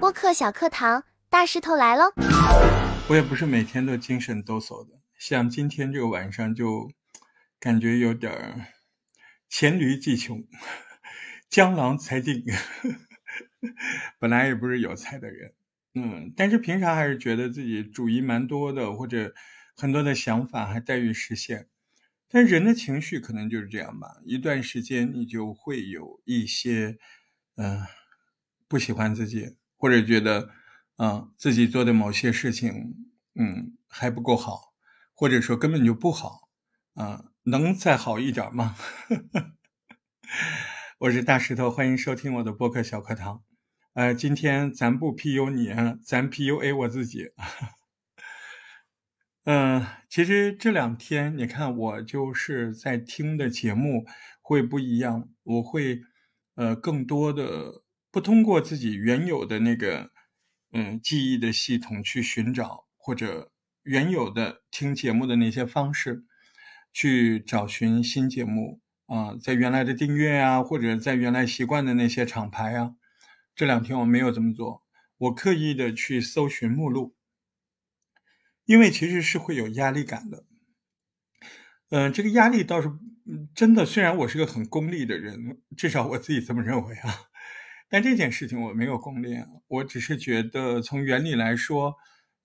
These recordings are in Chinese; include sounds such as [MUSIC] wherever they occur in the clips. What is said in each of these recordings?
播客小课堂，大石头来喽！我也不是每天都精神抖擞的，像今天这个晚上就感觉有点儿黔驴技穷，[LAUGHS] 江郎才尽。[LAUGHS] 本来也不是有才的人，嗯，但是平常还是觉得自己主意蛮多的，或者很多的想法还待于实现。但人的情绪可能就是这样吧，一段时间你就会有一些，嗯，不喜欢自己，或者觉得，嗯，自己做的某些事情，嗯，还不够好，或者说根本就不好，啊，能再好一点吗？[LAUGHS] 我是大石头，欢迎收听我的播客小课堂。呃，今天咱不 PU 你，咱 PUA 我自己。嗯，其实这两天你看，我就是在听的节目会不一样，我会呃更多的不通过自己原有的那个嗯记忆的系统去寻找，或者原有的听节目的那些方式去找寻新节目啊，在原来的订阅啊，或者在原来习惯的那些厂牌啊，这两天我没有这么做，我刻意的去搜寻目录。因为其实是会有压力感的，嗯，这个压力倒是真的。虽然我是个很功利的人，至少我自己这么认为啊，但这件事情我没有功利，我只是觉得从原理来说，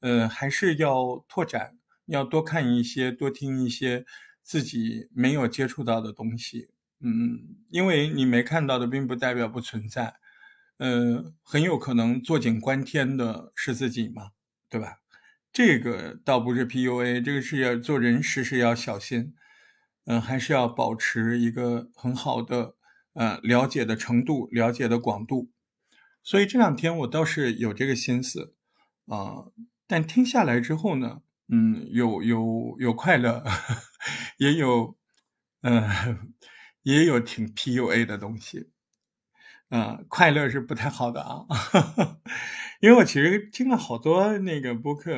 呃，还是要拓展，要多看一些，多听一些自己没有接触到的东西。嗯，因为你没看到的，并不代表不存在。呃，很有可能坐井观天的是自己嘛，对吧？这个倒不是 PUA，这个是要做人事事要小心，嗯，还是要保持一个很好的呃了解的程度、了解的广度。所以这两天我倒是有这个心思啊，但听下来之后呢，嗯，有有有快乐，[LAUGHS] 也有嗯 [LAUGHS] 也有挺 PUA 的东西，啊，快乐是不太好的啊。[LAUGHS] 因为我其实听了好多那个播客，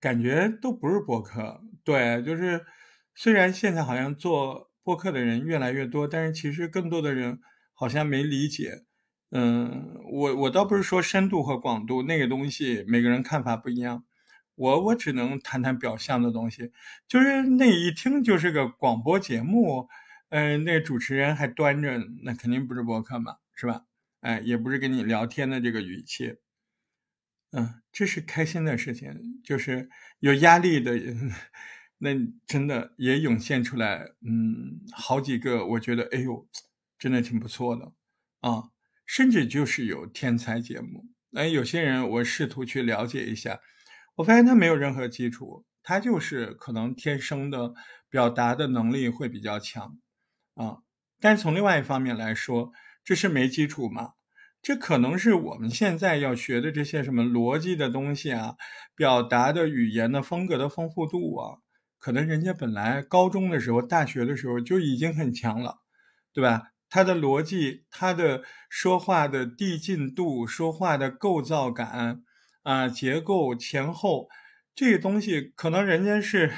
感觉都不是播客。对，就是虽然现在好像做播客的人越来越多，但是其实更多的人好像没理解。嗯，我我倒不是说深度和广度那个东西，每个人看法不一样。我我只能谈谈表象的东西，就是那一听就是个广播节目，嗯，那主持人还端着，那肯定不是播客嘛，是吧？哎，也不是跟你聊天的这个语气。嗯，这是开心的事情，就是有压力的，那真的也涌现出来，嗯，好几个，我觉得，哎呦，真的挺不错的啊，甚至就是有天才节目，哎有些人我试图去了解一下，我发现他没有任何基础，他就是可能天生的表达的能力会比较强啊，但是从另外一方面来说，这是没基础吗。这可能是我们现在要学的这些什么逻辑的东西啊，表达的语言的风格的丰富度啊，可能人家本来高中的时候、大学的时候就已经很强了，对吧？他的逻辑、他的说话的递进度、说话的构造感啊、结构前后这些东西，可能人家是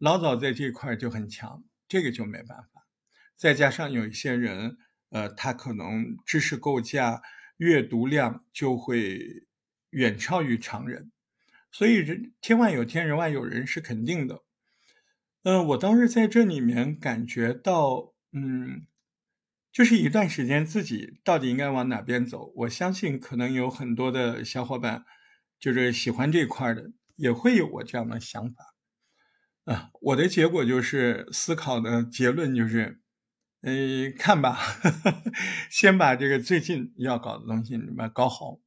老早在这块就很强，这个就没办法。再加上有一些人。呃，他可能知识构架、阅读量就会远超于常人，所以人天外有天，人外有人是肯定的。嗯，我倒是在这里面感觉到，嗯，就是一段时间自己到底应该往哪边走。我相信可能有很多的小伙伴，就是喜欢这块的，也会有我这样的想法。啊，我的结果就是思考的结论就是。呃，看吧，[LAUGHS] 先把这个最近要搞的东西你把它搞好。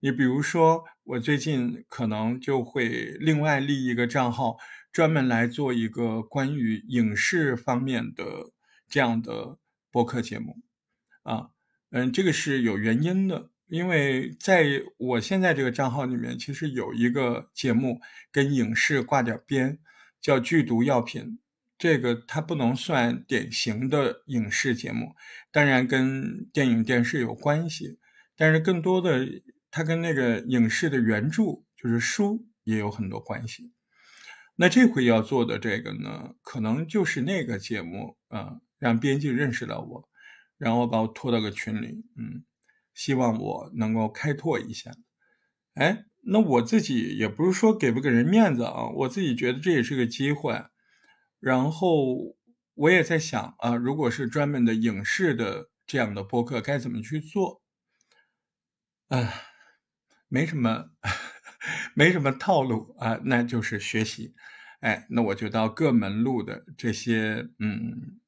你比如说，我最近可能就会另外立一个账号，专门来做一个关于影视方面的这样的播客节目。啊，嗯，这个是有原因的，因为在我现在这个账号里面，其实有一个节目跟影视挂点边，叫《剧毒药品》。这个它不能算典型的影视节目，当然跟电影电视有关系，但是更多的它跟那个影视的原著就是书也有很多关系。那这回要做的这个呢，可能就是那个节目啊，让编辑认识到我，然后把我拖到个群里，嗯，希望我能够开拓一下。哎，那我自己也不是说给不给人面子啊，我自己觉得这也是个机会。然后我也在想啊，如果是专门的影视的这样的播客，该怎么去做？啊，没什么，[LAUGHS] 没什么套路啊，那就是学习。哎，那我就到各门路的这些嗯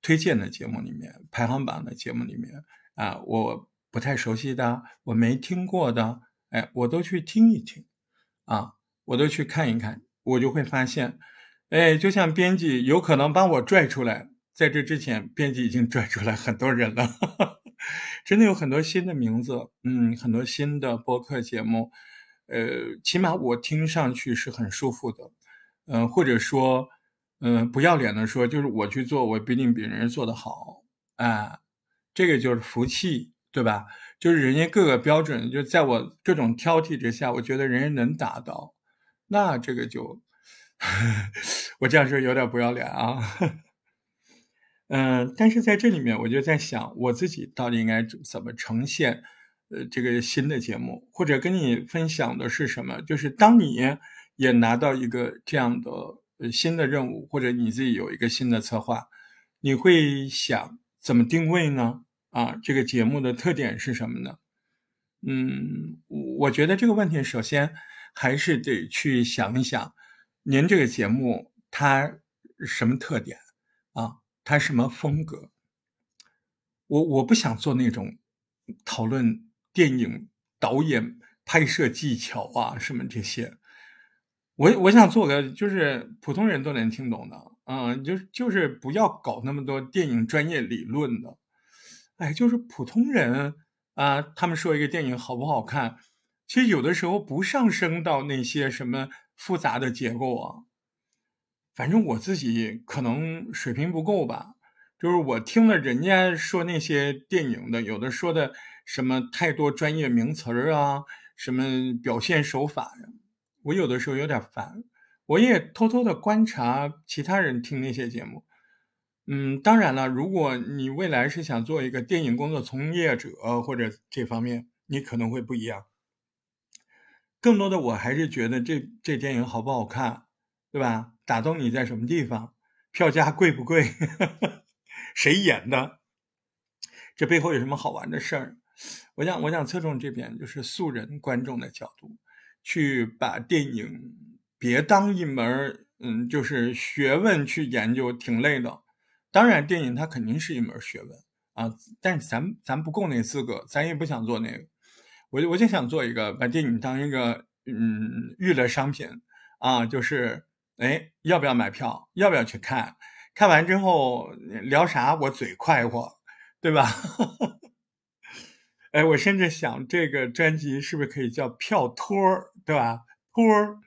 推荐的节目里面，排行榜的节目里面啊，我不太熟悉的，我没听过的，哎，我都去听一听，啊，我都去看一看，我就会发现，哎，就像编辑有可能把我拽出来，在这之前，编辑已经拽出来很多人了，[LAUGHS] 真的有很多新的名字，嗯，很多新的播客节目，呃，起码我听上去是很舒服的。嗯，或者说，嗯，不要脸的说，就是我去做，我不一定比人家做的好，啊，这个就是福气，对吧？就是人家各个标准，就在我这种挑剔之下，我觉得人家能达到，那这个就，[LAUGHS] 我这样说有点不要脸啊，嗯，但是在这里面，我就在想，我自己到底应该怎么呈现，呃，这个新的节目，或者跟你分享的是什么？就是当你。也拿到一个这样的呃新的任务，或者你自己有一个新的策划，你会想怎么定位呢？啊，这个节目的特点是什么呢？嗯，我觉得这个问题首先还是得去想一想，您这个节目它什么特点啊？它什么风格？我我不想做那种讨论电影导演拍摄技巧啊什么这些。我我想做个就是普通人都能听懂的，嗯，就就是不要搞那么多电影专业理论的，哎，就是普通人啊，他们说一个电影好不好看，其实有的时候不上升到那些什么复杂的结构啊，反正我自己可能水平不够吧，就是我听了人家说那些电影的，有的说的什么太多专业名词儿啊，什么表现手法呀。我有的时候有点烦，我也偷偷的观察其他人听那些节目。嗯，当然了，如果你未来是想做一个电影工作从业者或者这方面，你可能会不一样。更多的我还是觉得这这电影好不好看，对吧？打动你在什么地方？票价贵不贵？[LAUGHS] 谁演的？这背后有什么好玩的事儿？我想，我想侧重这边，就是素人观众的角度。去把电影别当一门嗯，就是学问去研究，挺累的。当然，电影它肯定是一门学问啊，但是咱咱不够那资格，咱也不想做那个。我我就想做一个，把电影当一个嗯娱乐商品啊，就是哎，要不要买票？要不要去看？看完之后聊啥？我嘴快活，对吧？[LAUGHS] 哎，我甚至想这个专辑是不是可以叫票托儿，对吧？托儿，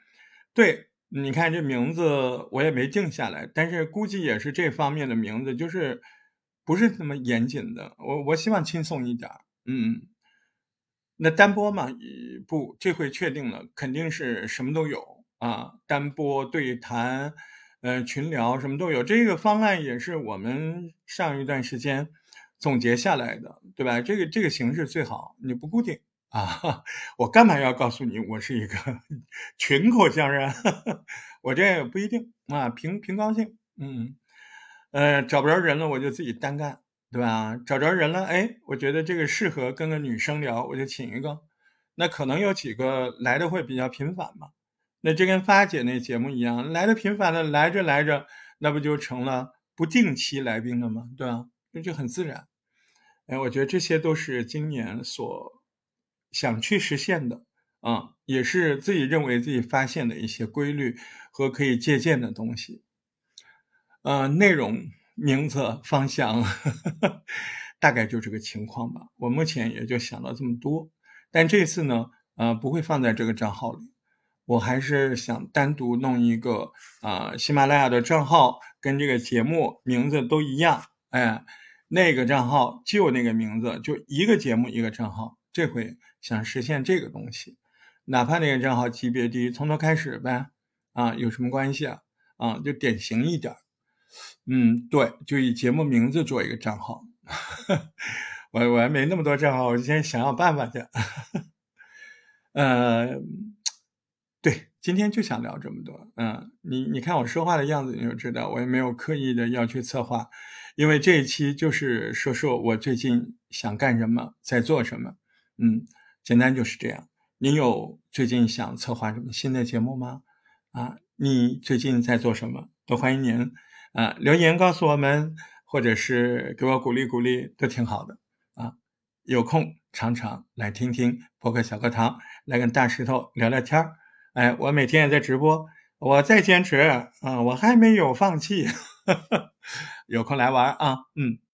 对，你看这名字我也没定下来，但是估计也是这方面的名字，就是不是那么严谨的。我我希望轻松一点，嗯。那单播嘛，不，这回确定了，肯定是什么都有啊，单播、对谈、呃群聊什么都有。这个方案也是我们上一段时间。总结下来的，对吧？这个这个形式最好，你不固定啊。[LAUGHS] 我干嘛要告诉你我是一个群口相声？[LAUGHS] 我这也不一定啊，凭凭高兴。嗯，呃，找不着人了，我就自己单干，对吧？找着人了，哎，我觉得这个适合跟个女生聊，我就请一个。那可能有几个来的会比较频繁嘛？那这跟发姐那节目一样，来的频繁的来着来着，那不就成了不定期来宾了吗？对吧？那就很自然。哎，我觉得这些都是今年所想去实现的啊，也是自己认为自己发现的一些规律和可以借鉴的东西。呃，内容、名字、方向，[LAUGHS] 大概就这个情况吧。我目前也就想到这么多，但这次呢，呃，不会放在这个账号里，我还是想单独弄一个啊，喜马拉雅的账号，跟这个节目名字都一样，哎。那个账号就那个名字，就一个节目一个账号。这回想实现这个东西，哪怕那个账号级别低，从头开始呗。啊，有什么关系啊？啊，就典型一点。嗯，对，就以节目名字做一个账号。[LAUGHS] 我我还没那么多账号，我就先想想办法去。[LAUGHS] 呃，对，今天就想聊这么多。嗯，你你看我说话的样子，你就知道我也没有刻意的要去策划，因为这一期就是说说我最近想干什么，在做什么。嗯，简单就是这样。你有最近想策划什么新的节目吗？啊，你最近在做什么？都欢迎您啊留言告诉我们，或者是给我鼓励鼓励，都挺好的啊。有空常常来听听博客小课堂，来跟大石头聊聊天儿。哎，我每天也在直播，我在坚持啊，我还没有放弃。[LAUGHS] 有空来玩啊，嗯。